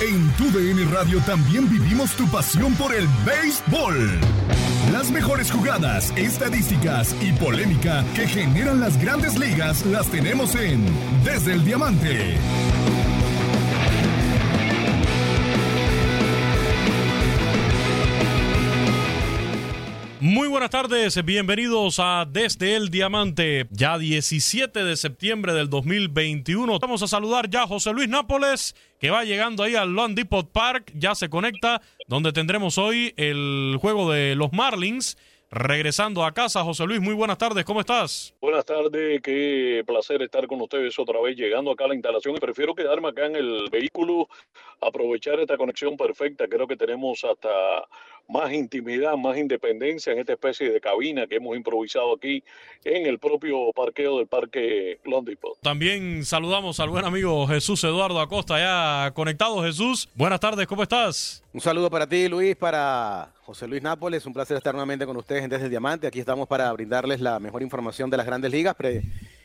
En tu DN Radio también vivimos tu pasión por el béisbol. Las mejores jugadas, estadísticas y polémica que generan las grandes ligas las tenemos en Desde el Diamante. Muy buenas tardes, bienvenidos a Desde el Diamante, ya 17 de septiembre del 2021. Vamos a saludar ya a José Luis Nápoles, que va llegando ahí al Lone Depot Park, ya se conecta, donde tendremos hoy el juego de los Marlins. Regresando a casa, José Luis, muy buenas tardes, ¿cómo estás? Buenas tardes, qué placer estar con ustedes otra vez llegando acá a la instalación prefiero quedarme acá en el vehículo, aprovechar esta conexión perfecta, creo que tenemos hasta más intimidad, más independencia en esta especie de cabina que hemos improvisado aquí en el propio parqueo del Parque London También saludamos al buen amigo Jesús Eduardo Acosta, ya conectado. Jesús, buenas tardes, ¿cómo estás? Un saludo para ti, Luis, para José Luis Nápoles. Un placer estar nuevamente con ustedes en Desde el Diamante. Aquí estamos para brindarles la mejor información de las grandes ligas.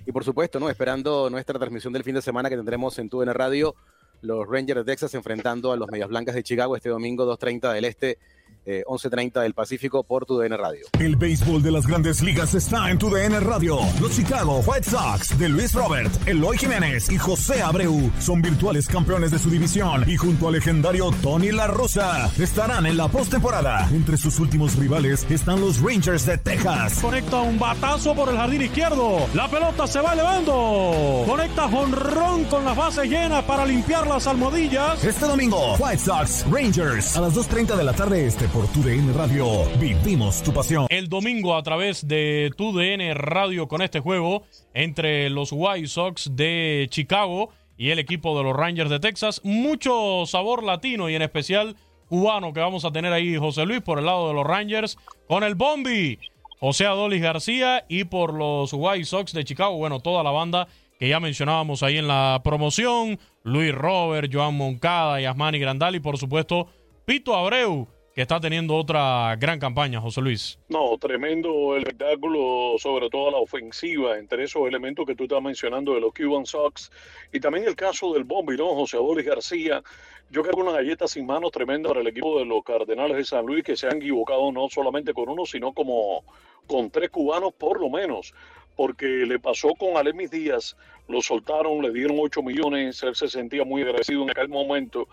Y por supuesto, ¿no? esperando nuestra transmisión del fin de semana que tendremos en TUN Radio, los Rangers de Texas enfrentando a los Medias Blancas de Chicago este domingo 2.30 del Este 11.30 eh, del Pacífico por tu DN Radio. El béisbol de las grandes ligas está en tu DN Radio. Los Chicago White Sox de Luis Robert, Eloy Jiménez y José Abreu son virtuales campeones de su división y junto al legendario Tony La Rosa estarán en la postemporada. Entre sus últimos rivales están los Rangers de Texas. Conecta un batazo por el jardín izquierdo. La pelota se va elevando. Conecta jonrón con las bases llenas para limpiar las almohadillas. Este domingo, White Sox Rangers a las 2.30 de la tarde este por TUDN Radio. Vivimos tu pasión. El domingo a través de TUDN Radio con este juego entre los White Sox de Chicago y el equipo de los Rangers de Texas. Mucho sabor latino y en especial cubano que vamos a tener ahí José Luis por el lado de los Rangers con el Bombi. José Adolis García y por los White Sox de Chicago, bueno, toda la banda que ya mencionábamos ahí en la promoción, Luis Robert, Joan Moncada, Yasmani Grandal y por supuesto Pito Abreu, que está teniendo otra gran campaña, José Luis. No, tremendo espectáculo, sobre todo la ofensiva, entre esos elementos que tú estás mencionando de los Cuban Sox, y también el caso del Bombi, ¿no? José Adolis García. Yo creo que una galleta sin manos tremenda para el equipo de los Cardenales de San Luis, que se han equivocado no solamente con uno, sino como con tres cubanos por lo menos porque le pasó con Alemis Díaz, lo soltaron, le dieron 8 millones, él se sentía muy agradecido en aquel momento,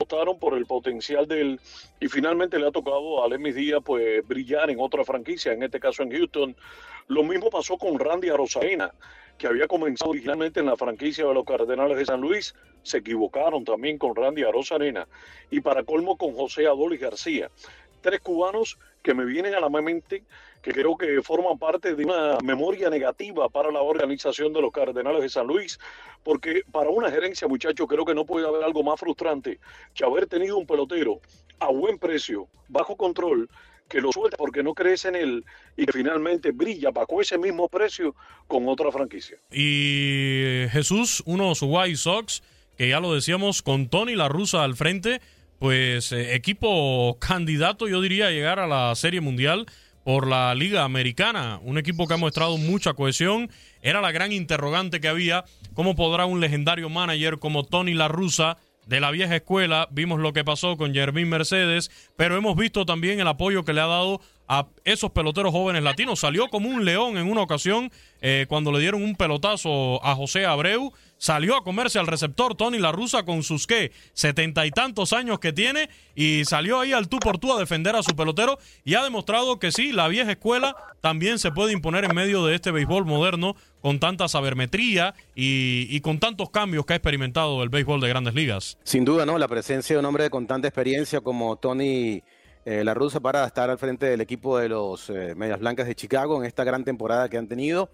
apostaron por el potencial de él y finalmente le ha tocado a Alemis Díaz pues brillar en otra franquicia, en este caso en Houston. Lo mismo pasó con Randy Arozarena, que había comenzado originalmente en la franquicia de los Cardenales de San Luis, se equivocaron también con Randy Arozarena y para colmo con José Adolis García. Tres cubanos que me vienen a la mente que creo que forman parte de una memoria negativa para la organización de los Cardenales de San Luis, porque para una gerencia, muchachos, creo que no puede haber algo más frustrante que haber tenido un pelotero a buen precio, bajo control, que lo suelta porque no crees en él y que finalmente brilla bajo ese mismo precio con otra franquicia. Y Jesús, unos White Sox, que ya lo decíamos, con Tony La Rusa al frente, pues eh, equipo candidato, yo diría, a llegar a la Serie Mundial por la Liga Americana, un equipo que ha mostrado mucha cohesión. Era la gran interrogante que había, ¿cómo podrá un legendario manager como Tony La Russa de la vieja escuela? Vimos lo que pasó con Jermín Mercedes, pero hemos visto también el apoyo que le ha dado a esos peloteros jóvenes latinos. Salió como un león en una ocasión eh, cuando le dieron un pelotazo a José Abreu. Salió a comerse al receptor Tony La Russa con sus qué, setenta y tantos años que tiene y salió ahí al tú por tú a defender a su pelotero y ha demostrado que sí, la vieja escuela también se puede imponer en medio de este béisbol moderno con tanta sabermetría y, con tantos cambios que ha experimentado el béisbol de grandes ligas. Sin duda, ¿no? La presencia de un hombre con tanta experiencia como Tony eh, la rusa para estar al frente del equipo de los eh, Medias Blancas de Chicago en esta gran temporada que han tenido.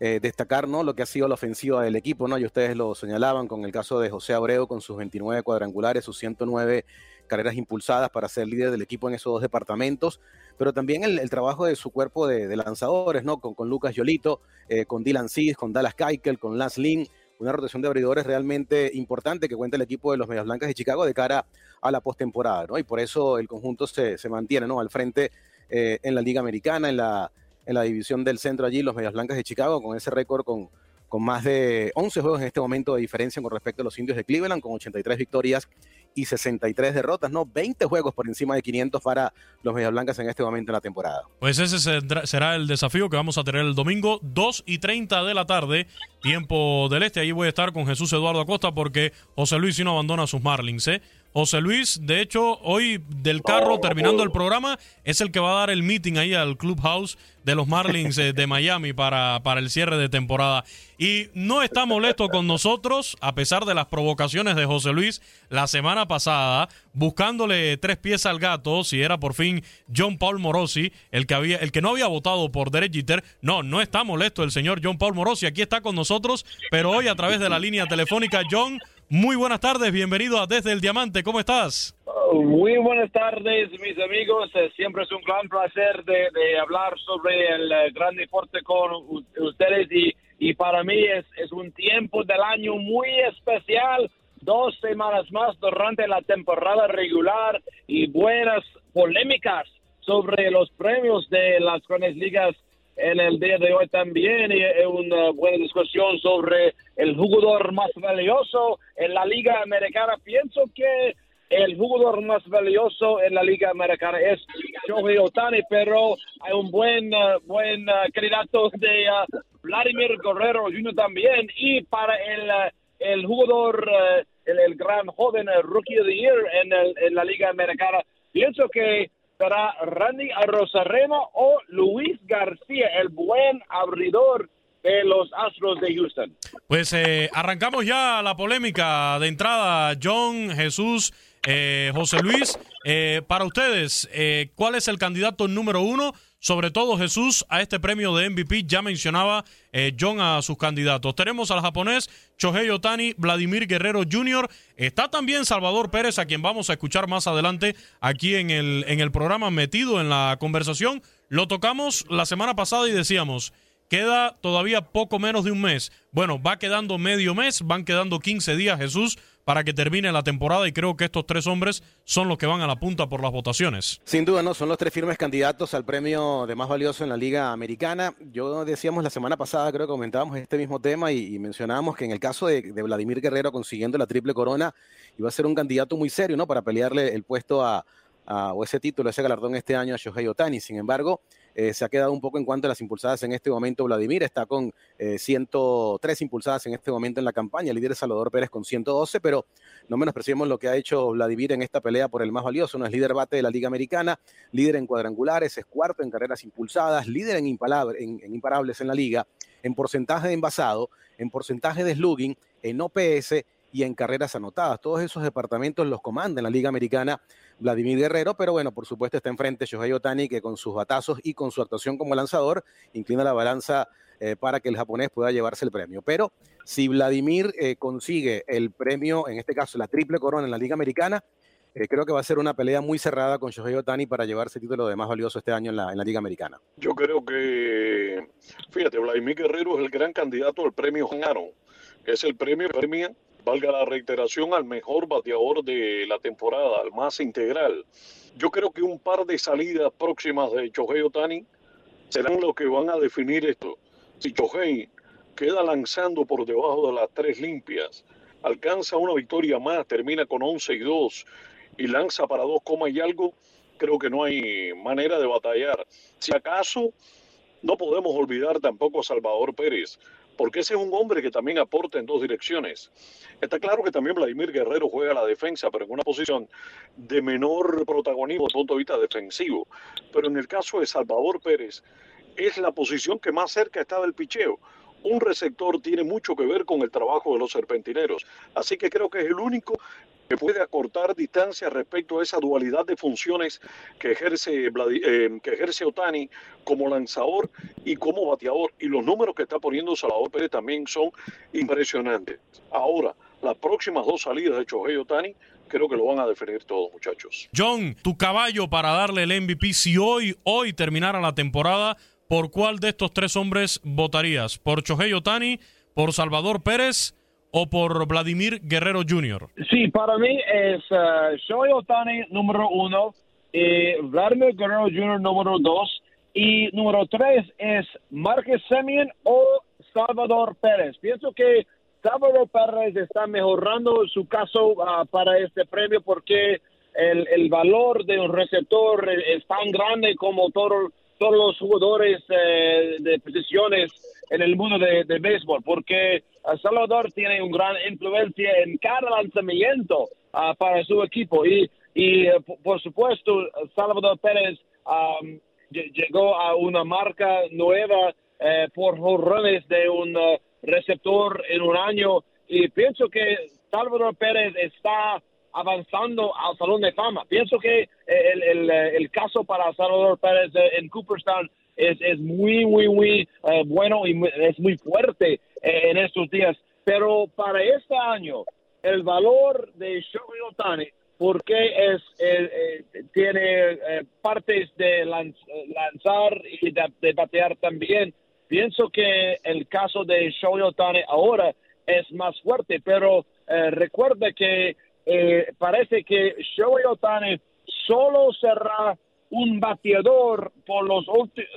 Eh, destacar ¿no? lo que ha sido la ofensiva del equipo, ¿no? Y ustedes lo señalaban con el caso de José Abreu con sus 29 cuadrangulares, sus 109 carreras impulsadas para ser líder del equipo en esos dos departamentos, pero también el, trabajo de su cuerpo de, lanzadores, ¿no? Con, con Lucas Yolito, eh, con Dylan Seas, con Dallas Keuchel, con Lance Lynn, una rotación de abridores realmente importante que cuenta el equipo de los Medias Blancas de Chicago de cara a la postemporada, ¿no? Y por eso el conjunto se, se mantiene, ¿no? Al frente eh, en la Liga Americana, en la en la división del centro allí, los Medias Blancas de Chicago, con ese récord con, con más de 11 juegos en este momento de diferencia con respecto a los indios de Cleveland, con 83 victorias y 63 derrotas, ¿no? 20 juegos por encima de 500 para los Medias Blancas en este momento en la temporada. Pues ese será el desafío que vamos a tener el domingo, 2 y 30 de la tarde, tiempo del este. Ahí voy a estar con Jesús Eduardo Acosta porque José Luis si no abandona a sus Marlins, ¿eh? José Luis, de hecho, hoy del carro, terminando el programa, es el que va a dar el meeting ahí al Clubhouse de los Marlins eh, de Miami para, para el cierre de temporada. Y no está molesto con nosotros, a pesar de las provocaciones de José Luis la semana pasada, buscándole tres pies al gato, si era por fin John Paul Morosi, el que, había, el que no había votado por Derek Jeter. No, no está molesto el señor John Paul Morosi, aquí está con nosotros, pero hoy a través de la línea telefónica, John. Muy buenas tardes, bienvenido a Desde el Diamante, ¿cómo estás? muy buenas tardes, mis amigos. Eh, siempre es un gran placer de, hablar sobre el eh, gran deporte con ustedes y, y para mí es, es un tiempo del año muy especial. Dos semanas más durante la temporada regular y buenas polémicas sobre los premios de las grandes ligas en el día de hoy también y una buena discusión sobre el jugador más valioso en la liga americana. Pienso que el jugador más valioso en la liga americana es Shohei Otani, pero hay un buen uh, buen uh, candidato de uh, Vladimir Guerrero Jr. también y para el el jugador el, gran joven rookie of the year en, el, en la liga americana pienso que será Randy Arrozarena o Luis García, el buen abridor de los Astros de Houston. Pues eh, arrancamos ya la polémica de entrada. John, Jesús, eh, José Luis, eh, para ustedes, ¿cuál es el candidato número uno? Sobre todo Jesús, a este premio de MVP. Ya mencionaba eh, John a sus candidatos. Tenemos al japonés Shohei Otani, Vladimir Guerrero Jr. Está también Salvador Pérez, a quien vamos a escuchar más adelante aquí en el, en el programa, metido en la conversación. Lo tocamos la semana pasada y decíamos, queda todavía poco menos de un mes. Bueno, va quedando medio mes, van quedando 15 días, Jesús, para que termine la temporada y creo que estos tres hombres son los que van a la punta por las votaciones. Sin duda, no, son los tres firmes candidatos al premio de más valioso en la Liga Americana. Yo decíamos la semana pasada, creo que comentábamos este mismo tema y, mencionábamos que en el caso de, Vladimir Guerrero consiguiendo la triple corona, iba a ser un candidato muy serio, ¿no? Para pelearle el puesto a, o ese título, ese galardón este año a Shohei Otani. Sin embargo, eh, se ha quedado un poco en cuanto a las impulsadas en este momento. Vladimir está con 103 eh, impulsadas en este momento en la campaña, el líder Salvador Pérez con 112, pero no menospreciemos lo que ha hecho Vladimir en esta pelea por el más valioso. No es líder bate de la Liga Americana, líder en cuadrangulares, es cuarto en carreras impulsadas, líder en, en imparables en la liga, en porcentaje de envasado, en porcentaje de slugging, en OPS y en carreras anotadas. Todos esos departamentos los comanda en la Liga Americana Vladimir Guerrero, pero bueno, por supuesto está enfrente Shohei Otani, que con sus batazos y con su actuación como lanzador inclina la balanza eh, para que el japonés pueda llevarse el premio. Pero si Vladimir eh, consigue el premio, en este caso la triple corona en la Liga Americana, eh, creo que va a ser una pelea muy cerrada con Shohei Otani para llevarse el título de más valioso este año en la, en la Liga Americana. Yo creo que, fíjate, Vladimir Guerrero es el gran candidato al premio Aaron, es el premio que premia valga la reiteración, al mejor bateador de la temporada, al más integral. Yo creo que un par de salidas próximas de Chohei Otani serán lo que van a definir esto. Si Chohei queda lanzando por debajo de las tres limpias, alcanza una victoria más, termina con 11 y 2 y lanza para dos comas y algo, creo que no hay manera de batallar. Si acaso, no podemos olvidar tampoco a Salvador Pérez, porque ese es un hombre que también aporta en dos direcciones. Está claro que también Vladimir Guerrero juega la defensa, pero en una posición de menor protagonismo desde el punto de vista defensivo. Pero en el caso de Salvador Pérez, es la posición que más cerca está del picheo. Un receptor tiene mucho que ver con el trabajo de los serpentineros. Así que creo que es el único que puede acortar distancia respecto a esa dualidad de funciones que ejerce, eh, que ejerce Otani como lanzador y como bateador. Y los números que está poniendo Salvador Pérez también son impresionantes. Ahora, las próximas dos salidas de Chohei Otani creo que lo van a definir todos, muchachos. John, tu caballo para darle el MVP, si hoy, hoy terminara la temporada, ¿por cuál de estos tres hombres votarías? ¿Por Chohei Otani, por Salvador Pérez o por Vladimir Guerrero Jr.? Sí, para mí es uh, Shohei Otani número uno, y Vladimir Guerrero Jr. número dos, y número tres es Marcus Semien o Salvador Pérez. Pienso que Salvador Pérez está mejorando su caso uh, para este premio porque el, el, valor de un receptor es tan grande como todo, todos los jugadores eh, de posiciones en el mundo de, de béisbol, porque Salvador tiene una gran influencia en cada lanzamiento uh, para su equipo. Y, y uh, por supuesto, Salvador Pérez um, llegó a una marca nueva uh, por jorrones de un receptor en un año. Y pienso que Salvador Pérez está avanzando al Salón de Fama. Pienso que el, el, el caso para Salvador Pérez en Cooperstown es, es muy, muy, muy uh, bueno y es muy fuerte eh, en estos días. Pero para este año, el valor de Shohei Otani, porque es, eh, tiene partes de lanzar y de, batear también, pienso que el caso de Shohei Otani ahora es más fuerte, pero recuerda que parece que Shohei Otani solo será un bateador por los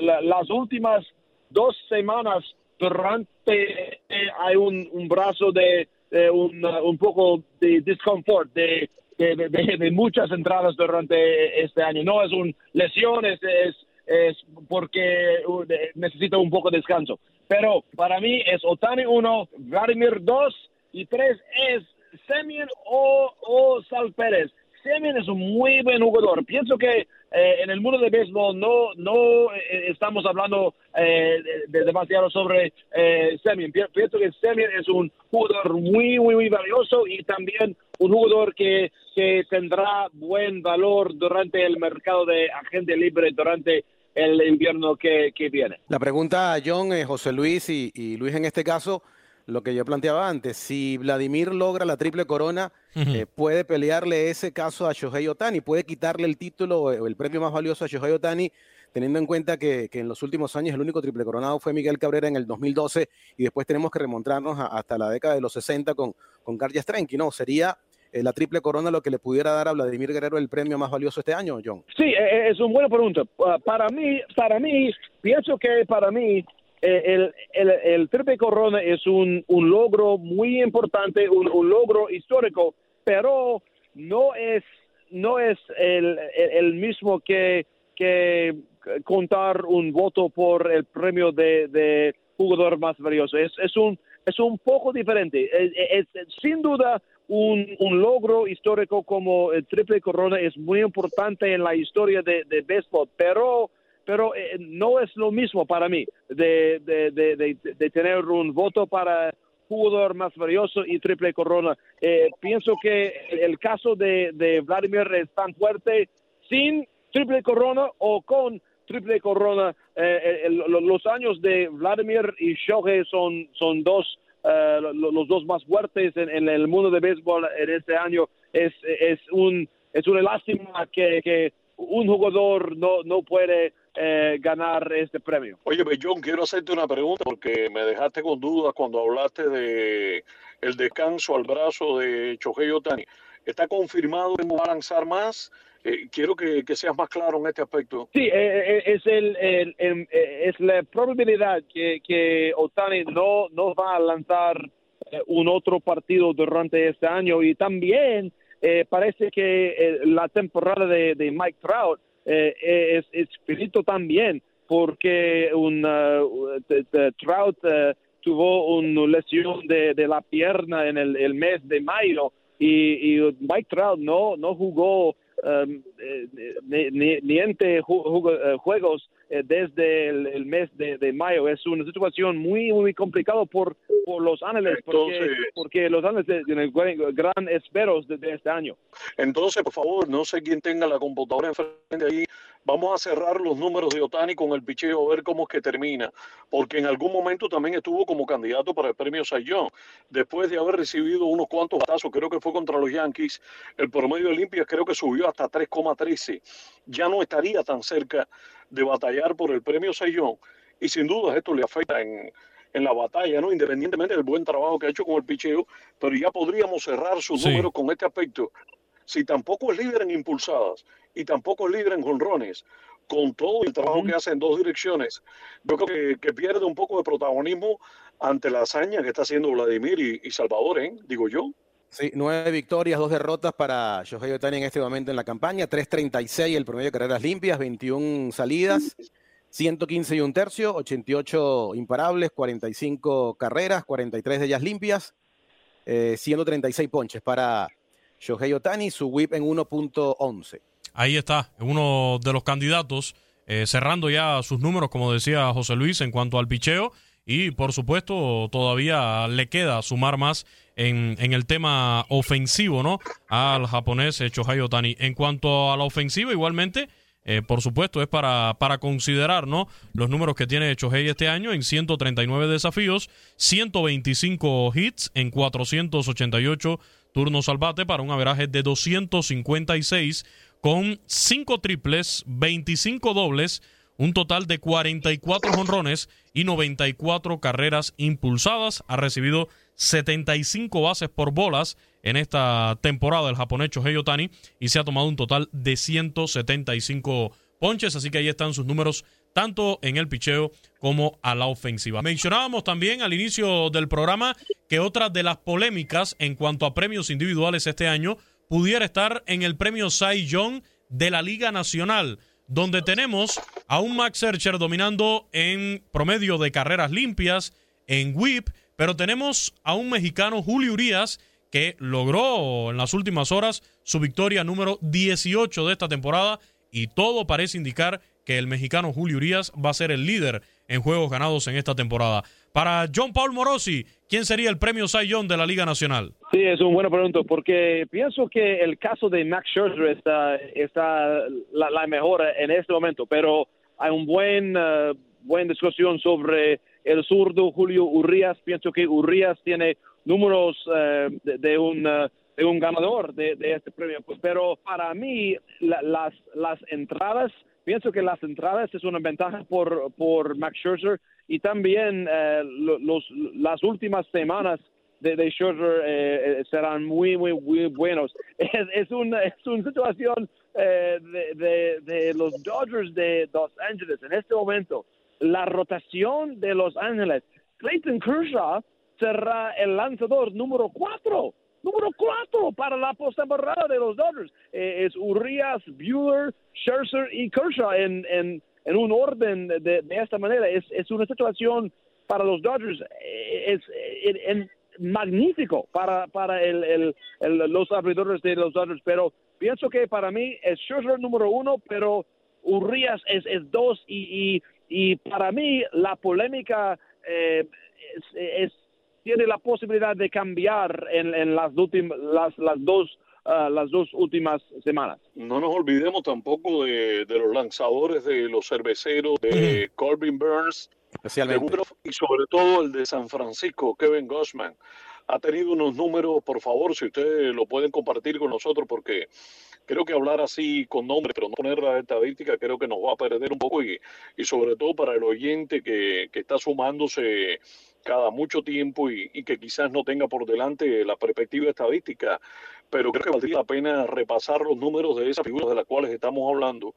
las últimas dos semanas durante eh, hay un, un, brazo de, un, un, poco de disconfort de, de, de, muchas entradas durante este año. No es un lesión es, es, es porque uh, necesita un poco de descanso. Pero para mí es Otani 1 Vladimir 2 y 3 es Semien o, o Sal Pérez. Semien es un muy buen jugador. Pienso que eh, en el mundo de béisbol no, no eh, estamos hablando eh, de, demasiado sobre eh, Semien. Pienso que Semien es un jugador muy, muy, muy valioso y también un jugador que, que tendrá buen valor durante el mercado de agente libre durante el invierno que, que viene. La pregunta John, José Luis y, y Luis en este caso lo que yo planteaba antes, si Vladimir logra la triple corona, eh, puede pelearle ese caso a Shohei Otani, puede quitarle el título o el premio más valioso a Shohei Otani, teniendo en cuenta que, que, en los últimos años el único triple coronado fue Miguel Cabrera en el 2012 y después tenemos que remontarnos a, hasta la década de los 60 con, con Garja Strenki, ¿no? Sería eh, la triple corona lo que le pudiera dar a Vladimir Guerrero el premio más valioso este año, John. Sí, e, e, es una buena pregunta. Uh, para mí, para mí, pienso que para mí eh, el, el, el, triple corona es un, un logro muy importante, un, logro histórico, pero no es, no es el, el mismo que, que, contar un voto por el premio de, jugador más valioso. Es, es, un, es un poco diferente. Es, es sin duda un, un, logro histórico como el triple corona es muy importante en la historia de, de béisbol, pero pero eh, no es lo mismo para mí de, tener un voto para jugador más valioso y triple corona. Eh, pienso que el caso de, Vladimir es tan fuerte sin triple corona o con triple corona. Eh, los años de Vladimir y Shohei son, son dos, uh, los dos más fuertes en, en, el mundo de béisbol en este año. Es, es, un, es una lástima que, que un jugador no, no puede eh, ganar este premio. Oye, John, quiero hacerte una pregunta porque me dejaste con dudas cuando hablaste de el descanso al brazo de Chohei Otani. ¿Está confirmado que no va a lanzar más? Eh, quiero que, que, seas más claro en este aspecto. Sí, eh, eh es, el, el, el, eh, es la probabilidad que, que Otani no, no va a lanzar eh, un otro partido durante este año y también parece que la temporada de, de Mike Trout eh, es, es finito también porque un uh, Trout uh, tuvo una lesión de, de, la pierna en el, el, mes de mayo y, y Mike Trout no, no jugó um, eh, ni, ni, ni entre ju- ju- eh, juegos eh, desde el, el mes de, de mayo. Es una situación muy, muy complicada por, por Los Ángeles, porque, Entonces- porque Los Ángeles tienen gran, gran esperos de, de este año. Entonces, por favor, no sé quién tenga la computadora enfrente ahí. Vamos a cerrar los números de Otani con el picheo, a ver cómo es que termina. Porque en algún momento también estuvo como candidato para el premio Young. Después de haber recibido unos cuantos batazos, creo que fue contra los Yankees, el promedio de limpias creo que subió hasta 3,13. Ya no estaría tan cerca de batallar por el premio Young. Y sin duda esto le afecta en, en la batalla, ¿no? Independientemente del buen trabajo que ha hecho con el picheo, pero ya podríamos cerrar sus Sí. números con este aspecto. Si tampoco es líder en impulsadas y tampoco es líder en jonrones, con todo el trabajo que hace en dos direcciones, yo creo que, que pierde un poco de protagonismo ante la hazaña que está haciendo Vladimir y, y Salvador, ¿eh? digo yo. Sí, nueve victorias, dos derrotas para Shohei Otani en este momento en la campaña. 3.36 el promedio de carreras limpias, 21 salidas, 115 y un tercio, 88 imparables, 45 carreras, 43 de ellas limpias, eh, 136 ponches para Shohei Otani, su whip en 1.11. Ahí está, uno de los candidatos, eh, cerrando ya sus números, como decía José Luis, en cuanto al picheo. Y por supuesto, todavía le queda sumar más en, en el tema ofensivo, ¿no? Al japonés Shohei Otani. En cuanto a la ofensiva, igualmente, eh, por supuesto, es para, para considerar, ¿no? Los números que tiene Shohei este año en 139 desafíos, 125 hits en 488 turnos al bate para un averaje de 256 con 5 triples, 25 dobles, un total de 44 jonrones y 94 carreras impulsadas. Ha recibido 75 bases por bolas en esta temporada el japonés Shohei y se ha tomado un total de 175 ponches, así que ahí están sus números tanto en el picheo como a la ofensiva. Mencionábamos también al inicio del programa que otra de las polémicas en cuanto a premios individuales este año pudiera estar en el premio Cy Young de la Liga Nacional, donde tenemos a un Max Scherzer dominando en promedio de carreras limpias, en whip, pero tenemos a un mexicano Julio Urias que logró en las últimas horas su victoria número 18 de esta temporada y todo parece indicar que el mexicano Julio Urias va a ser el líder en juegos ganados en esta temporada. Para John Paul Morosi, ¿quién sería el premio Cy Young de la Liga Nacional? Sí, es un buena pregunta porque pienso que el caso de Max Scherzer está, está la, la mejor en este momento, pero hay un buen uh, buena discusión sobre el zurdo Julio Urias. Pienso que Urias tiene números uh, de, un uh, de un ganador de, de, este premio, pero para mí la, las las entradas pienso que las entradas es una ventaja por por Max Scherzer y también los las últimas semanas de, de Scherzer eh, serán muy, muy, muy buenos. Es, una, es una situación eh, de, de, de, los Dodgers de Los Ángeles en este momento. La rotación de Los Ángeles. Clayton Kershaw será el lanzador número cuatro. Número cuatro para la postemporada de los Dodgers. Eh, es Urias, Bueller, Scherzer y Kershaw en, en, en un orden de, de, esta manera. Es, es una situación para los Dodgers. Es, en, magnífico para, para el, el, el, los abridores de los Dodgers, pero pienso que para mí es Scherzer número uno, pero Urias es, es dos y, y, y, para mí la polémica eh, es, es, tiene la posibilidad de cambiar en, en las, las, las, dos, uh, las dos últimas semanas. No nos olvidemos tampoco de, de los lanzadores de los cerveceros, de Corbin Burns, Especialmente. y sobre todo el de San Francisco, Kevin Gossman. Ha tenido unos números, por favor, si ustedes lo pueden compartir con nosotros, porque creo que hablar así con nombres, pero no poner la estadística, creo que nos va a perder un poco y, y sobre todo para el oyente que, que está sumándose cada mucho tiempo y, y, que quizás no tenga por delante la perspectiva estadística, pero creo que valdría la pena repasar los números de esas figuras de las cuales estamos hablando.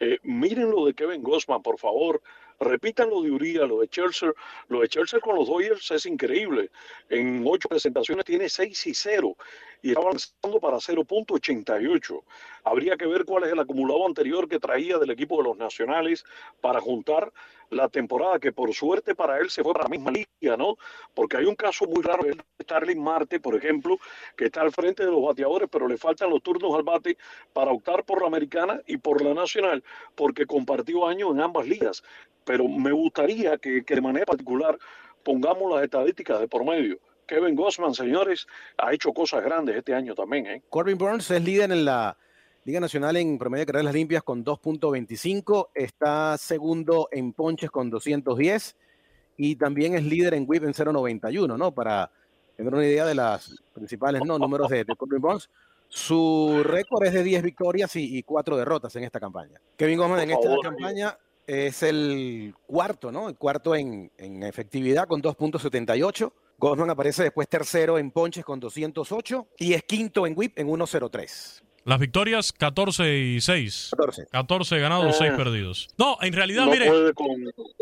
Eh, miren lo de Kevin Gossman, por favor, repitan lo de Urias, lo de Scherzer, lo de Scherzer con los Dodgers es increíble. En ocho presentaciones tiene 6 y 0. y está avanzando para 0.88. Habría que ver cuál es el acumulado anterior que traía del equipo de los nacionales para juntar la temporada que por suerte para él se fue para la misma liga, ¿no? Porque hay un caso muy raro de Starling Marte, por ejemplo, que está al frente de los bateadores, pero le faltan los turnos al bate para optar por la americana y por la nacional, porque compartió años en ambas ligas. Pero me gustaría que, que de manera particular pongamos las estadísticas de por medio. Kevin Gossman, señores, ha hecho cosas grandes este año también. ¿eh? Corbin Burns es líder en la Liga Nacional en promedio de carreras limpias con 2.25, está segundo en ponches con 210 y también es líder en whip en 0.91, ¿no? Para tener una idea de las principales ¿no? números de, de Corbin Burns. Su récord es de 10 victorias y, y 4 derrotas en esta campaña. Kevin Gossman en esta campaña es el cuarto, ¿no? El cuarto en, en efectividad con 2.78. Gossman aparece después tercero en ponches con 208 y es quinto en whip en 1.03. Las victorias 14 y 6. 14. 14 ganados, 6 Eh. perdidos. No, en realidad, No mire. puede con,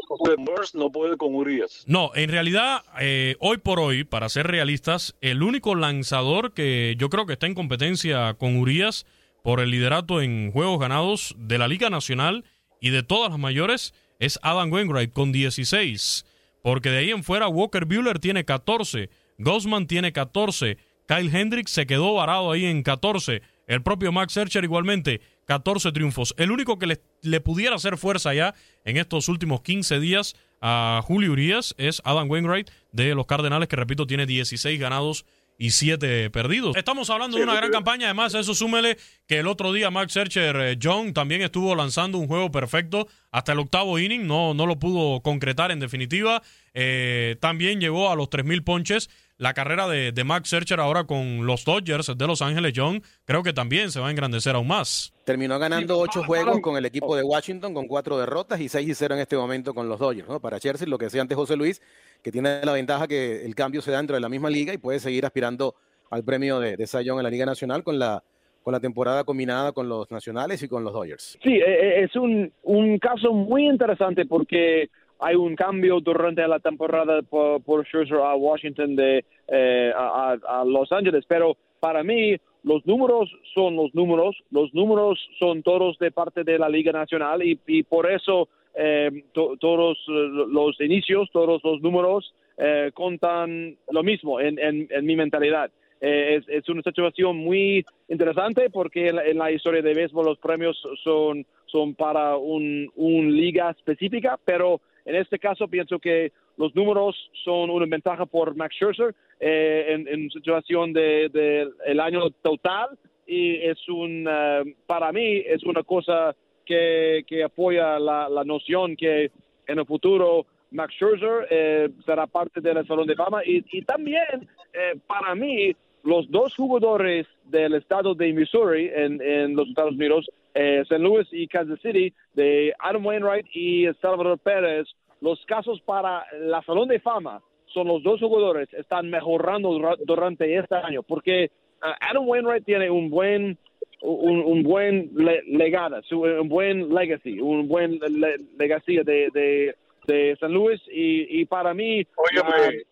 con Burns, no puede con Urias. No, en realidad, eh, hoy por hoy, para ser realistas, el único lanzador que yo creo que está en competencia con Urias por el liderato en juegos ganados de la Liga Nacional y de todas las mayores es Adam Wainwright con 16. Porque de ahí en fuera Walker Bueller tiene 14, Gosman tiene 14, Kyle Hendricks se quedó varado ahí en 14, el propio Max Scherzer igualmente 14 triunfos. El único que le, le pudiera hacer fuerza ya en estos últimos 15 días a Julio Urias es Adam Wainwright de los Cardenales, que repito, tiene 16 ganados y 7 perdidos. Estamos hablando de una gran campaña, además eso súmele que el otro día Max eh, John también estuvo lanzando un juego perfecto hasta el octavo inning, no, no lo pudo concretar en definitiva. Eh, también llegó a los 3.000 ponches. La carrera de, de Max Scherzer ahora con los Dodgers de Los Ángeles, John, creo que también se va a engrandecer aún más. Terminó ganando ocho juegos con el equipo de Washington con cuatro derrotas y 6 y 0 en este momento con los Dodgers. ¿no? Para Chelsea, lo que decía antes José Luis, que tiene la ventaja que el cambio se da dentro de la misma liga y puede seguir aspirando al premio de, de Young en la Liga Nacional con la, con la temporada combinada con los nacionales y con los Dodgers. Sí, eh, eh, es un, un caso muy interesante porque hay un cambio durante la temporada por, por Scherzer a Washington de eh, a, a- Los Ángeles, pero para mí los números son los números, los números son todos de parte de la Liga Nacional y, y por eso eh, to- todos los inicios, todos los números eh, contan lo mismo en, en, en mi mentalidad. Eh, es, es una situación muy interesante porque en la, en la historia de béisbol los premios son, son para un, un liga específica, pero en este caso pienso que los números son una ventaja por Max Scherzer eh, en, en situación de, de el año total y es un eh, para mí es una cosa que, que apoya la, la noción que en el futuro Max Scherzer eh, será parte del Salón de Fama y, y también eh, para mí los dos jugadores del estado de Missouri en, en los Estados Unidos, eh, St. Louis y Kansas City, de Adam Wainwright y Salvador Pérez, los casos para la Salón de Fama son los dos jugadores están mejorando dura- durante este año porque ah, Adam Wainwright tiene un buen un, un buen le- legado, un buen legacy, un buen le- legacy de, de, de San Luis y, y para mí Óyeme,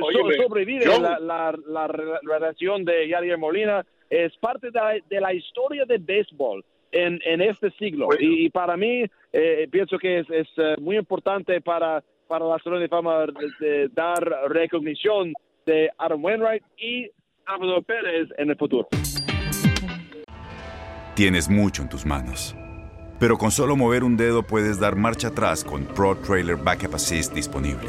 óyeme, sobrevive John. la, la, la re- relación de Yadier Molina es parte de la, de la historia del béisbol en, en este siglo Bueno. y, y para mí eh, pienso que es, es eh, muy importante para para la Salón de Fama de, de dar recognición de Adam Wainwright y Salvador Pérez en el futuro. Tienes mucho en tus manos. Pero con solo mover un dedo puedes dar marcha atrás con Pro Trailer Backup Assist disponible.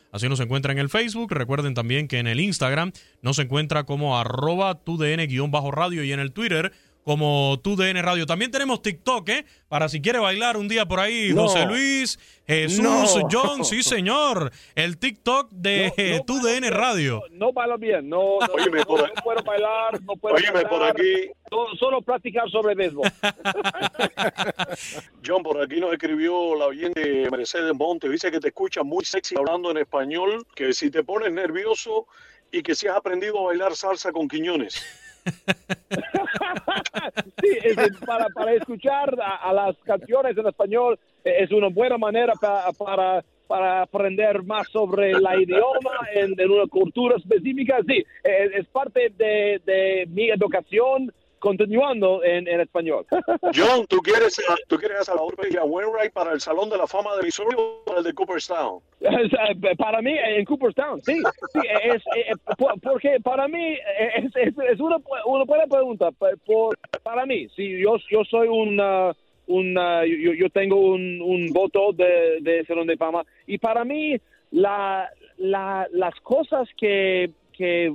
Así nos encuentra en el Facebook. Recuerden también que en el Instagram nos encuentra como arroba TUDN-radio y en el Twitter como TUDN Radio. También tenemos TikTok, ¿eh? Para si quiere bailar un día por ahí, José Luis, Jesús, John, sí señor. El TikTok de TUDN Radio. No, bailo bien, no, no, puedo bailar, no puedo Óyeme, por aquí. Solo, practicar sobre béisbol. John, por aquí nos escribió la oyente Mercedes Monte. Dice que te escucha muy sexy hablando en español, que si te pones nervioso y que si has aprendido a bailar salsa con Quiñones. Sí, para, para escuchar a, las canciones en español eh, es una buena manera para, para aprender más sobre la idioma en, una cultura específica. Sí, es, es parte de mi educación continuando en, en español. John, ¿tú quieres, ¿tú quieres a Salvador Wainwright para el Salón de la Fama de Missouri o para el de Cooperstown? para mí, en Cooperstown, sí. sí es, porque para mí es, es, una, una, buena pregunta. Por, para mí, si yo, yo soy una... una yo, yo, tengo un, un voto de, de, Salón de Fama y para mí la, la, las cosas que, que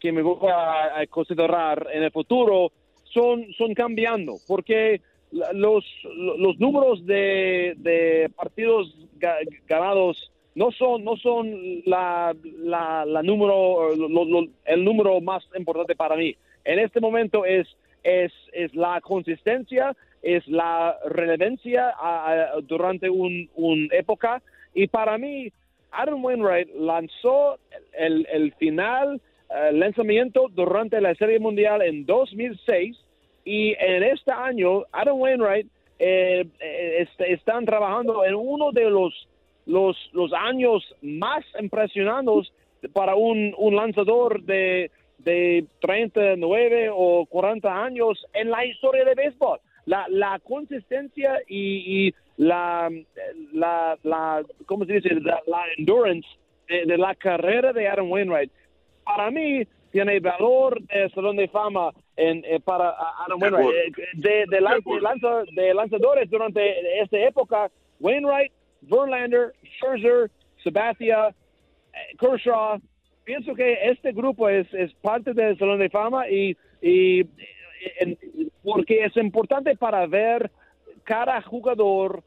que me voy a, considerar en el futuro son, son cambiando, porque los, los números de, de partidos ganados no son no son la, la, número el número más importante para mí. En este momento es es, es la consistencia es la relevancia durante un, un época. Y para mí Adam Wainwright lanzó el, el final eh, lanzamiento durante la Serie Mundial en 2006 y en este año Adam Wainwright eh, eh están trabajando en uno de los, los, años más impresionantes para un, un lanzador de, de 39 o 40 años en la historia de béisbol. La, la consistencia y, y la, la, la, ¿cómo se dice? La, endurance de, la carrera de Adam Wainwright para mí tiene valor de Salón de Fama en, eh, para Adam Wainwright. Eh, de, de, lanza, de, lanzadores durante esta época, Wainwright, Verlander, Scherzer, Sabathia, eh, Kershaw. Pienso que este grupo es, es parte del Salón de Fama y, y porque es importante para ver cada jugador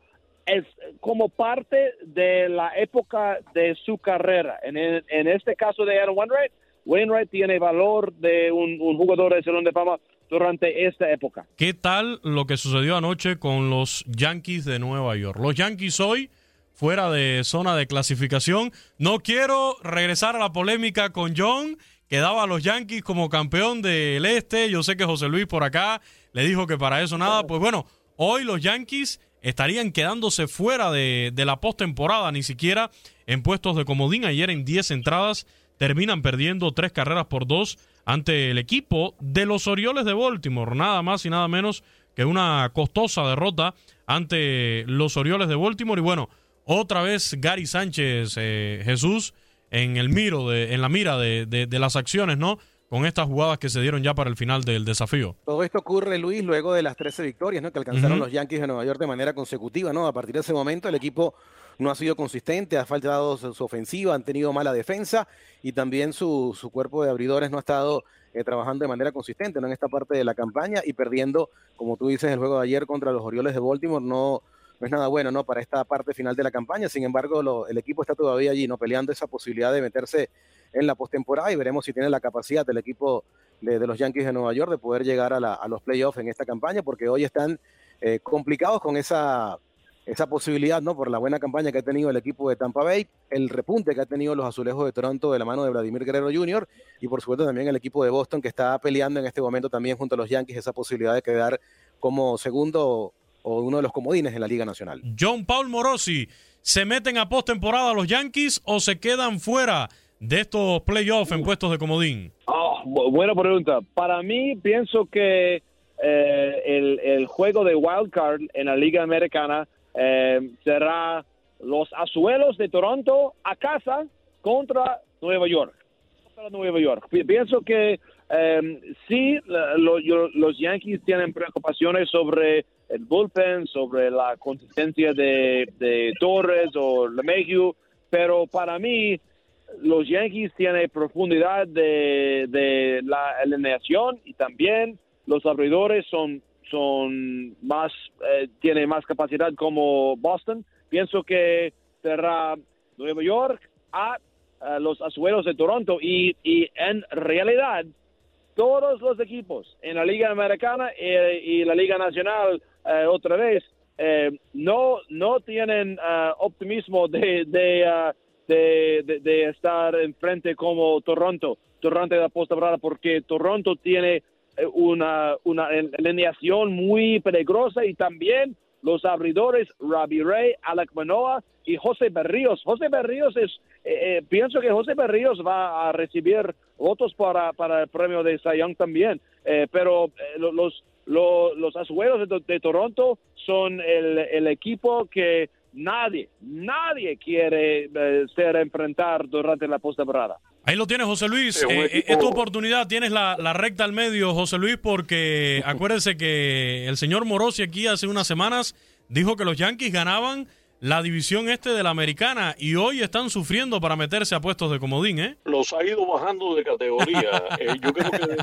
es como parte de la época de su carrera. En, en este caso de Adam Wainwright, Wainwright tiene valor de un, jugador de Salón de Fama durante esta época. ¿Qué tal lo que sucedió anoche con los Yankees de Nueva York? Los Yankees hoy fuera de zona de clasificación. No quiero regresar a la polémica con John, que daba a los Yankees como campeón del este. Yo sé que José Luis por acá le dijo que para eso nada. Pues bueno, hoy los Yankees estarían quedándose fuera de, de la postemporada, ni siquiera en puestos de comodín. Ayer en 10 entradas terminan perdiendo tres carreras por dos ante el equipo de los Orioles de Baltimore. Nada más y nada menos que una costosa derrota ante los Orioles de Baltimore. Y bueno, otra vez Gary Sánchez eh, Jesús en el miro de, en la mira de, de, las acciones, ¿no? Con estas jugadas que se dieron ya para el final del desafío. Todo esto ocurre, Luis, luego de las 13 victorias ¿no? que alcanzaron los Yankees de Nueva York de manera consecutiva, ¿no? A partir de ese momento el equipo no ha sido consistente, ha faltado su, ofensiva, han tenido mala defensa y también su, su cuerpo de abridores no ha estado eh, trabajando de manera consistente en esta parte de la campaña y perdiendo, como tú dices, el juego de ayer contra los Orioles de Baltimore no, no es nada bueno ¿no? para esta parte final de la campaña. Sin embargo, el equipo está todavía allí, ¿no? peleando esa posibilidad de meterse en la postemporada y veremos si tiene la capacidad del equipo de, los Yankees de Nueva York de poder llegar a, a los playoffs en esta campaña, porque hoy están eh, complicados con esa esa posibilidad, ¿no? Por la buena campaña que ha tenido el equipo de Tampa Bay, el repunte que ha tenido los azulejos de Toronto de la mano de Vladimir Guerrero Jr. y por supuesto también el equipo de Boston que está peleando en este momento también junto a los Yankees esa posibilidad de quedar como segundo o uno de los comodines en la Liga Nacional. John Paul Morosi, ¿se meten a postemporada los Yankees o se quedan fuera de estos playoffs en puestos de comodín? Oh, buena pregunta. Para mí pienso que eh, el, el juego de wild card en la Liga Americana eh, será los Azuelos de Toronto a casa contra Nueva York. Nueva York. Pienso que eh, sí, los Yankees tienen preocupaciones sobre el bullpen, sobre la consistencia de, Torres o LeMahieu, pero para mí los Yankees tienen profundidad de, de la alineación y también los abridores son, son más, eh, tiene más capacidad como Boston. Pienso que será Nueva York a, los azuelos de Toronto y, y en realidad todos los equipos en la Liga Americana eh, y la Liga Nacional eh, otra vez eh, no no tienen optimismo de de, de, de, estar enfrente como Toronto durante la postemporada porque Toronto tiene una, una alineación muy peligrosa y también los abridores Robbie Ray, Alec Manoa y José Berríos. José Berríos es, eh, eh, pienso que José Berríos va a recibir votos para, para el premio de Young también, eh, pero los, los, los azuelos de, Toronto son el, el, equipo que nadie, nadie quiere ser enfrentar durante la postemporada. Ahí lo tienes, José Luis. es tu oportunidad. Tienes la, la, recta al medio, José Luis, porque acuérdense que el señor Morosi aquí hace unas semanas dijo que los Yankees ganaban la división este de la americana y hoy están sufriendo para meterse a puestos de comodín, ¿eh? Los ha ido bajando de categoría. Eh, yo creo que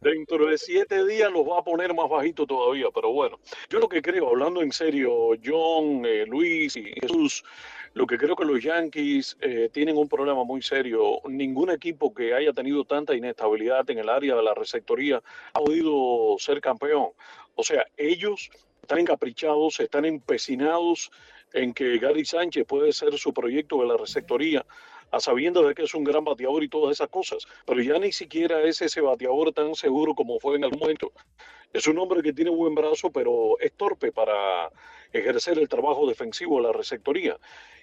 dentro de siete días los va a poner más bajito todavía, pero bueno, yo lo que creo, hablando en serio, John, eh, Luis y Jesús, lo que creo que los Yankees eh, tienen un problema muy serio. Ningún equipo que haya tenido tanta inestabilidad en el área de la receptoría ha podido ser campeón. O sea, ellos están encaprichados, están empecinados en que Gary Sánchez puede ser su proyecto de la receptoría, a sabiendo de que es un gran bateador y todas esas cosas, pero ya ni siquiera es ese bateador tan seguro como fue en algún momento. Es un hombre que tiene buen brazo, pero es torpe para ejercer el trabajo defensivo de la receptoría.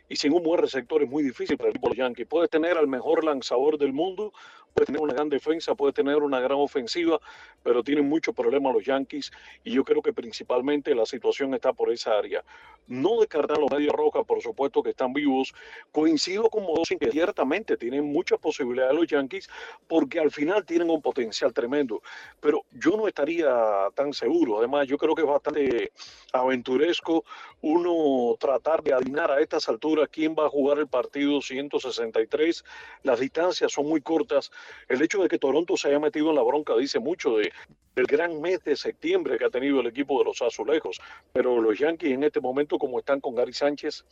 Y sin un buen receptor es muy difícil para el equipo de Yankees. Puedes tener al mejor lanzador del mundo, puede tener una gran defensa, puede tener una gran ofensiva, pero tienen muchos problemas los Yankees y yo creo que principalmente la situación está por esa área. No descartar los medios rojas, por supuesto que están vivos. Coincido con Modosin que ciertamente tienen muchas posibilidades los Yankees porque al final tienen un potencial tremendo, pero yo no estaría tan seguro. Además, yo creo que es bastante aventuresco uno tratar de adivinar a estas alturas quién va a jugar el partido 163. Las distancias son muy cortas el hecho de que Toronto se haya metido en la bronca dice mucho de, del gran mes de septiembre que ha tenido el equipo de los azulejos. Pero los Yankees en este momento, como están con Gary Sánchez,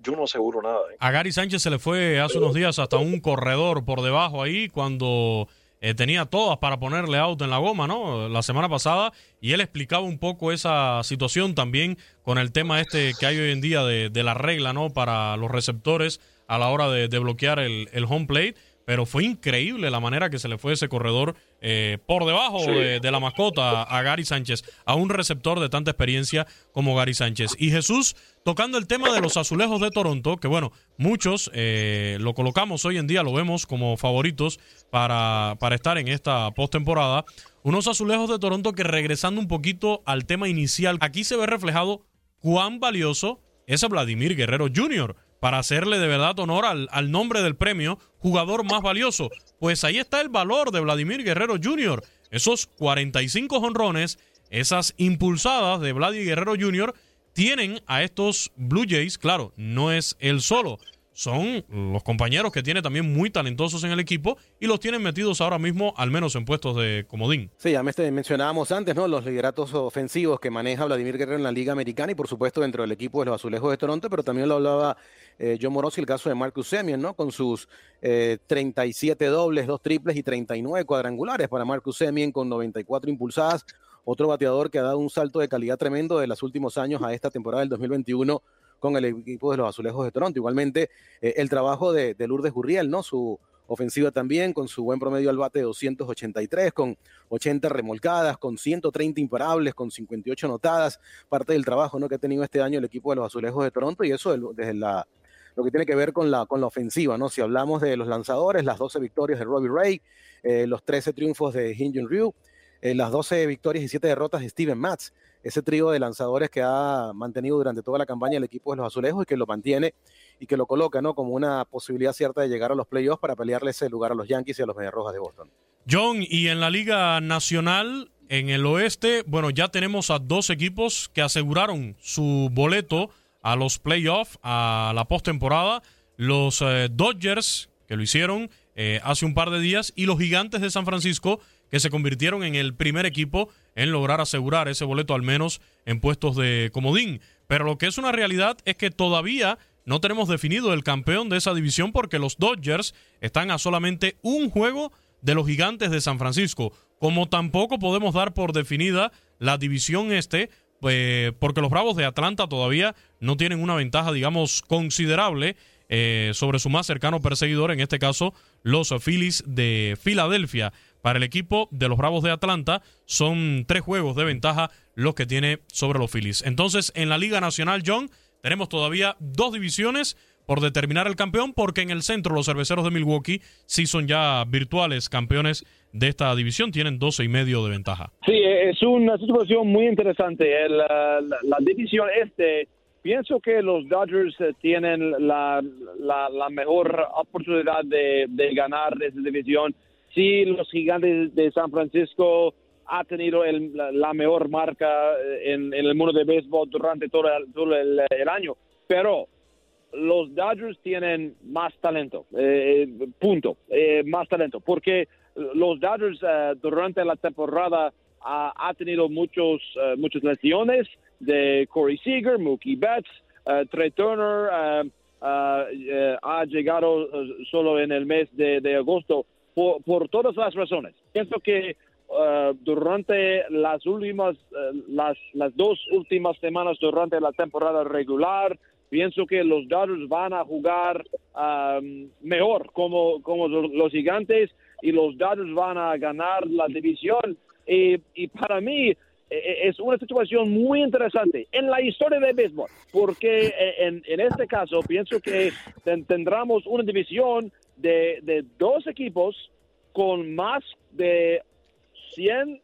yo no aseguro nada. ¿eh? A Gary Sánchez se le fue hace unos días hasta un corredor por debajo ahí cuando eh, tenía todas para ponerle auto en la goma, ¿no? La semana pasada. Y él explicaba un poco esa situación también con el tema este que hay hoy en día de, la regla, ¿no? Para los receptores a la hora de, bloquear el home plate pero fue increíble la manera que se le fue ese corredor eh, por debajo de, la mascota a Gary Sánchez, a un receptor de tanta experiencia como Gary Sánchez. Y Jesús, tocando el tema de los azulejos de Toronto, que bueno, muchos eh, lo colocamos hoy en día, lo vemos como favoritos para, para estar en esta postemporada. Unos azulejos de Toronto que regresando un poquito al tema inicial, aquí se ve reflejado cuán valioso es Vladimir Guerrero Jr para hacerle de verdad honor al, al, nombre del premio jugador más valioso. Pues ahí está el valor de Vladimir Guerrero Jr. Esos 45 honrones, esas impulsadas de Vladimir Guerrero Jr. tienen a estos Blue Jays, claro, no es el solo, son los compañeros que tiene también muy talentosos en el equipo y los tienen metidos ahora mismo al menos en puestos de comodín. Sí, ya me mencionábamos antes, ¿no? Los lideratos ofensivos que maneja Vladimir Guerrero en la Liga Americana y por supuesto dentro del equipo de los Azulejos de Toronto, pero también lo hablaba eh, John Morosi, el caso de Marcus Semien, ¿no? Con sus 37 eh, dobles, dos triples y 39 cuadrangulares para Marcus Semien con 94 impulsadas. Otro bateador que ha dado un salto de calidad tremendo de los últimos años a esta temporada del 2021 con el equipo de los Azulejos de Toronto. Igualmente, eh, el trabajo de, Lourdes Gurriel, ¿no? Su ofensiva también, con su buen promedio al bate de 283, con 80 remolcadas, con 130 imparables, con 58 anotadas, parte del trabajo ¿no? que ha tenido este año el equipo de los Azulejos de Toronto y eso desde la, lo que tiene que ver con la, con la ofensiva, ¿no? Si hablamos de los lanzadores, las 12 victorias de Robbie Ray, eh, los 13 triunfos de Hyun Ryu, eh, las 12 victorias y 7 derrotas de Steven Matz, ese trío de lanzadores que ha mantenido durante toda la campaña el equipo de los Azulejos y que lo mantiene y que lo coloca ¿no? como una posibilidad cierta de llegar a los playoffs para pelearle ese lugar a los Yankees y a los Rojas de Boston. John, y en la Liga Nacional, en el oeste, bueno, ya tenemos a dos equipos que aseguraron su boleto a los playoffs, a la postemporada. Los eh, Dodgers, que lo hicieron eh, hace un par de días, y los Gigantes de San Francisco, que se convirtieron en el primer equipo en lograr asegurar ese boleto al menos en puestos de comodín. Pero lo que es una realidad es que todavía no tenemos definido el campeón de esa división porque los Dodgers están a solamente un juego de los gigantes de San Francisco. Como tampoco podemos dar por definida la división este, eh, porque los Bravos de Atlanta todavía no tienen una ventaja, digamos, considerable eh, sobre su más cercano perseguidor, en este caso los Phillies de Filadelfia. Para el equipo de los Bravos de Atlanta son tres juegos de ventaja los que tiene sobre los Phillies. Entonces, en la Liga Nacional, John, tenemos todavía dos divisiones por determinar el campeón, porque en el centro los cerveceros de Milwaukee sí son ya virtuales campeones de esta división, tienen 12 y medio de ventaja. Sí, es una situación muy interesante. la, división este, pienso que los Dodgers eh, tienen la, la, mejor oportunidad de, ganar esa división. Sí, los gigantes de San Francisco ha tenido la, mejor marca eh, en, el mundo de béisbol durante todo el, el año, pero los Dodgers tienen más talento, eh, punto, eh, más talento, porque los Dodgers eh, durante la temporada ha, tenido muchos, muchas lesiones de Corey Seager, Mookie Betts, Trey Turner, ha llegado solo en el mes de, agosto por, por, todas las razones. Pienso que durante las últimas, las, las dos últimas semanas durante la temporada regular, pienso que los Dodgers van a jugar mejor como, como los gigantes y los Dodgers van a ganar la división. Y, para mí e, e, es una situación muy interesante en la historia del béisbol, porque e, en, en este caso pienso que tendremos una división de, de dos equipos con más de 100 uh,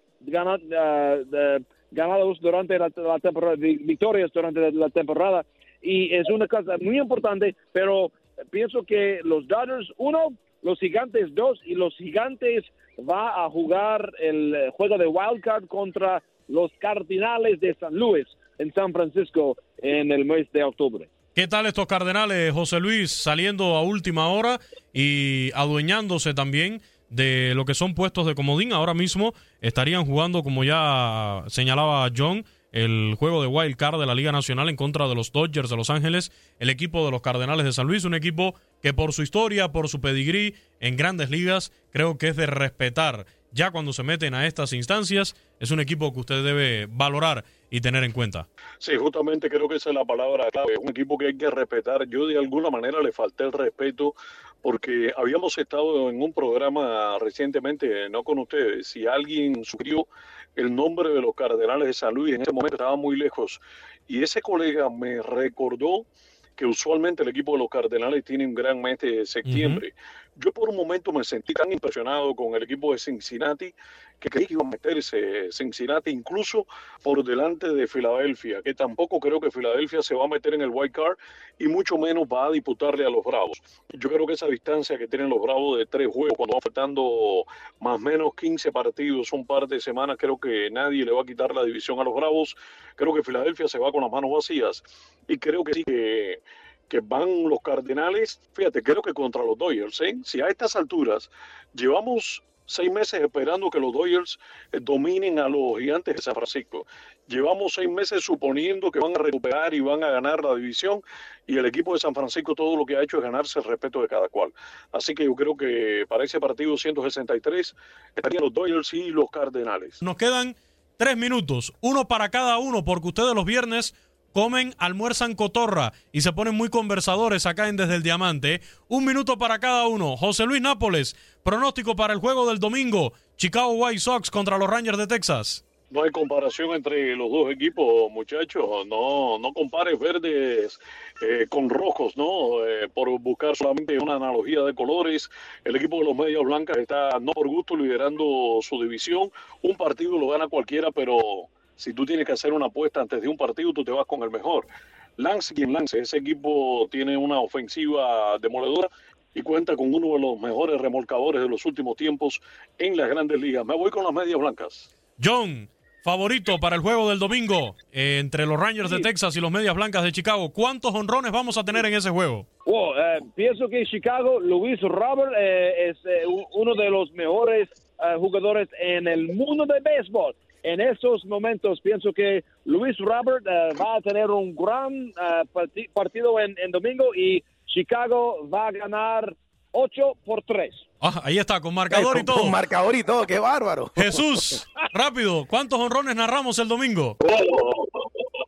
ganados durante la temporada, victorias durante la temporada y es una cosa muy importante, pero pienso que los Dodgers, uno, los Gigantes, dos, y los Gigantes va a jugar el juego de wildcard contra los Cardinales de San Luis en San Francisco en el mes de octubre. ¿Qué tal estos Cardenales, José Luis, saliendo a última hora y adueñándose también de lo que son puestos de comodín? Ahora mismo estarían jugando, como ya señalaba John, el juego de wild card de la Liga Nacional en contra de los Dodgers de Los Ángeles, el equipo de los Cardenales de San Luis, un equipo que por su historia, por su pedigrí en grandes ligas, creo que es de respetar. Ya cuando se meten a estas instancias, es un equipo que usted debe valorar y tener en cuenta. Sí, justamente creo que esa es la palabra clave. Un equipo que hay que respetar. Yo de alguna manera le falté el respeto porque habíamos estado en un programa recientemente, no con ustedes, si alguien sugirió el nombre de los Cardenales de San Luis, en ese momento estaba muy lejos, y ese colega me recordó que usualmente el equipo de los Cardenales tiene un gran mes de septiembre. Yo por un momento me sentí tan impresionado con el equipo de Cincinnati que creí que iba a meterse Cincinnati incluso por delante de Filadelfia, que tampoco creo que Filadelfia se va a meter en el wild card y mucho menos va a disputarle a los Bravos. Yo creo que esa distancia que tienen los Bravos de tres juegos, cuando van faltando más o menos 15 partidos, un par de semanas, creo que nadie le va a quitar la división a los Bravos. Creo que Filadelfia se va con las manos vacías y creo que sí que que van los Cardenales, fíjate, creo que contra los Dodgers, ¿eh? si a estas alturas llevamos seis meses esperando que los Dodgers eh, dominen a los gigantes de San Francisco. Llevamos seis meses suponiendo que van a recuperar y van a ganar la división y el equipo de San Francisco todo lo que ha hecho es ganarse el respeto de cada cual. Así que yo creo que para ese partido 163 estarían los Dodgers y los Cardenales. Nos quedan tres minutos, uno para cada uno, porque ustedes los viernes comen, almuerzan cotorra y se ponen muy conversadores acá en Desde el Diamante. Un minuto para cada uno. José Luis Nápoles, pronóstico para el juego del domingo. Chicago White Sox contra los Rangers de Texas. No hay comparación entre los dos equipos, muchachos. No, no compares verdes eh, con rojos, ¿no? Eh, por buscar solamente una analogía de colores. El equipo de los Medias Blancas está, no por gusto, liderando su división. Un partido lo gana cualquiera, pero si tú tienes que hacer una apuesta antes de un partido, tú te vas con el mejor. Lance quien lance, ese equipo tiene una ofensiva demoledora y cuenta con uno de los mejores remolcadores de los últimos tiempos en las grandes ligas. Me voy con las medias blancas. John, favorito para el juego del domingo eh, entre los Rangers de Texas y los Medias Blancas de Chicago. ¿Cuántos honrones vamos a tener en ese juego? Oh, pienso que Chicago, Luis Robert eh, es uno de los mejores eh, jugadores en el mundo del béisbol. En estos momentos pienso que Luis Robert eh, va a tener un gran eh, partido en, domingo y Chicago va a ganar 8 por 3. Ah, ahí está, con marcador y todo. Con marcador y todo, qué bárbaro. Jesús, rápido, ¿cuántos honrones narramos el domingo?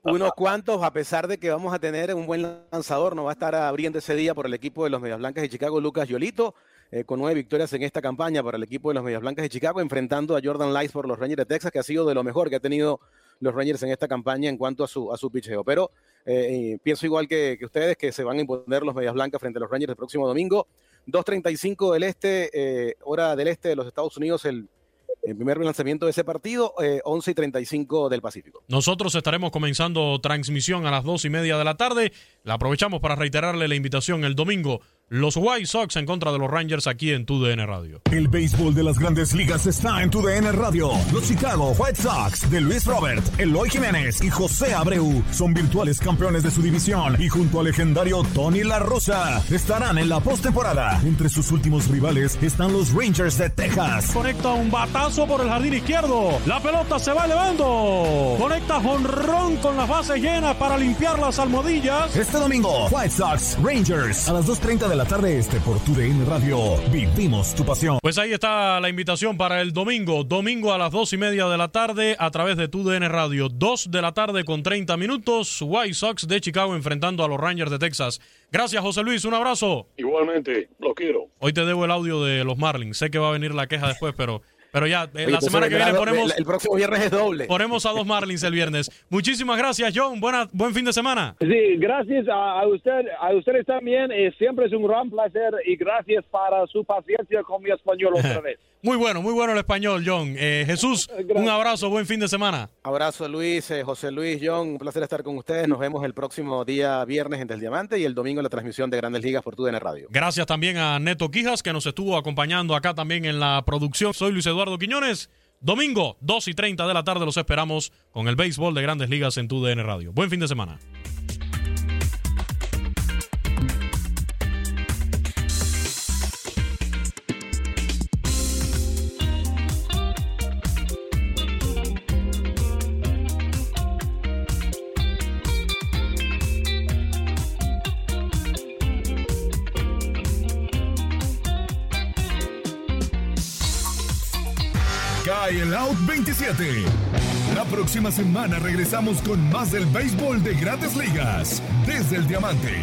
Unos cuantos, a pesar de que vamos a tener un buen lanzador, no va a estar abriendo ese día por el equipo de los Medias Blancas de Chicago, Lucas Yolito. Eh, con nueve victorias en esta campaña para el equipo de los Medias Blancas de Chicago, enfrentando a Jordan Lice por los Rangers de Texas, que ha sido de lo mejor que ha tenido los Rangers en esta campaña en cuanto a su, a su picheo. Pero eh, pienso igual que, ustedes que se van a imponer los Medias Blancas frente a los Rangers el próximo domingo. 2.35 del este, eh, hora del este de los Estados Unidos, el primer lanzamiento de ese partido, 11 y 35 del Pacífico. Nosotros estaremos comenzando transmisión a las 2 y media de la tarde. La aprovechamos para reiterarle la invitación el domingo los White Sox en contra de los Rangers aquí en TUDN Radio. El béisbol de las grandes ligas está en TUDN Radio. Los Chicago White Sox de Luis Robert, Eloy Jiménez y José Abreu son virtuales campeones de su división y junto al legendario Tony La Rosa estarán en la postemporada. Entre sus últimos rivales están los Rangers de Texas. Conecta un batazo por el jardín izquierdo. La pelota se va elevando. Conecta jonrón con las bases llenas para limpiar las almohadillas. Este domingo, White Sox Rangers a las 2.30 de la tarde este por TUDN Radio. Vivimos tu pasión. Pues ahí está la invitación para el domingo. Domingo a las dos y media de la tarde a través de TUDN Radio. Dos de la tarde con 30 minutos. White Sox de Chicago enfrentando a los Rangers de Texas. Gracias, José Luis. Un abrazo. Igualmente, lo quiero. Hoy te debo el audio de los Marlins. Sé que va a venir la queja después, pero pero ya, eh, la semana que viene ponemos. El próximo viernes es doble. Ponemos a dos Marlins el viernes. Muchísimas gracias, John. Buena, buen fin de semana. Sí, gracias a, usted, a ustedes también. Eh, siempre es un gran placer y gracias para su paciencia con mi español otra vez. Muy bueno, muy bueno el español, John. Eh, Jesús, un abrazo, buen fin de semana. Abrazo, Luis, José Luis, John. Un placer estar con ustedes. Nos vemos el próximo día viernes en Del Diamante y el domingo en la transmisión de Grandes Ligas por TUDN Radio. Gracias también a Neto Quijas, que nos estuvo acompañando acá también en la producción. Soy Luis Eduardo Quiñones. Domingo, 2 y 30 de la tarde, los esperamos con el béisbol de Grandes Ligas en TUDN Radio. Buen fin de semana. La próxima semana regresamos con más del béisbol de grandes ligas desde el diamante.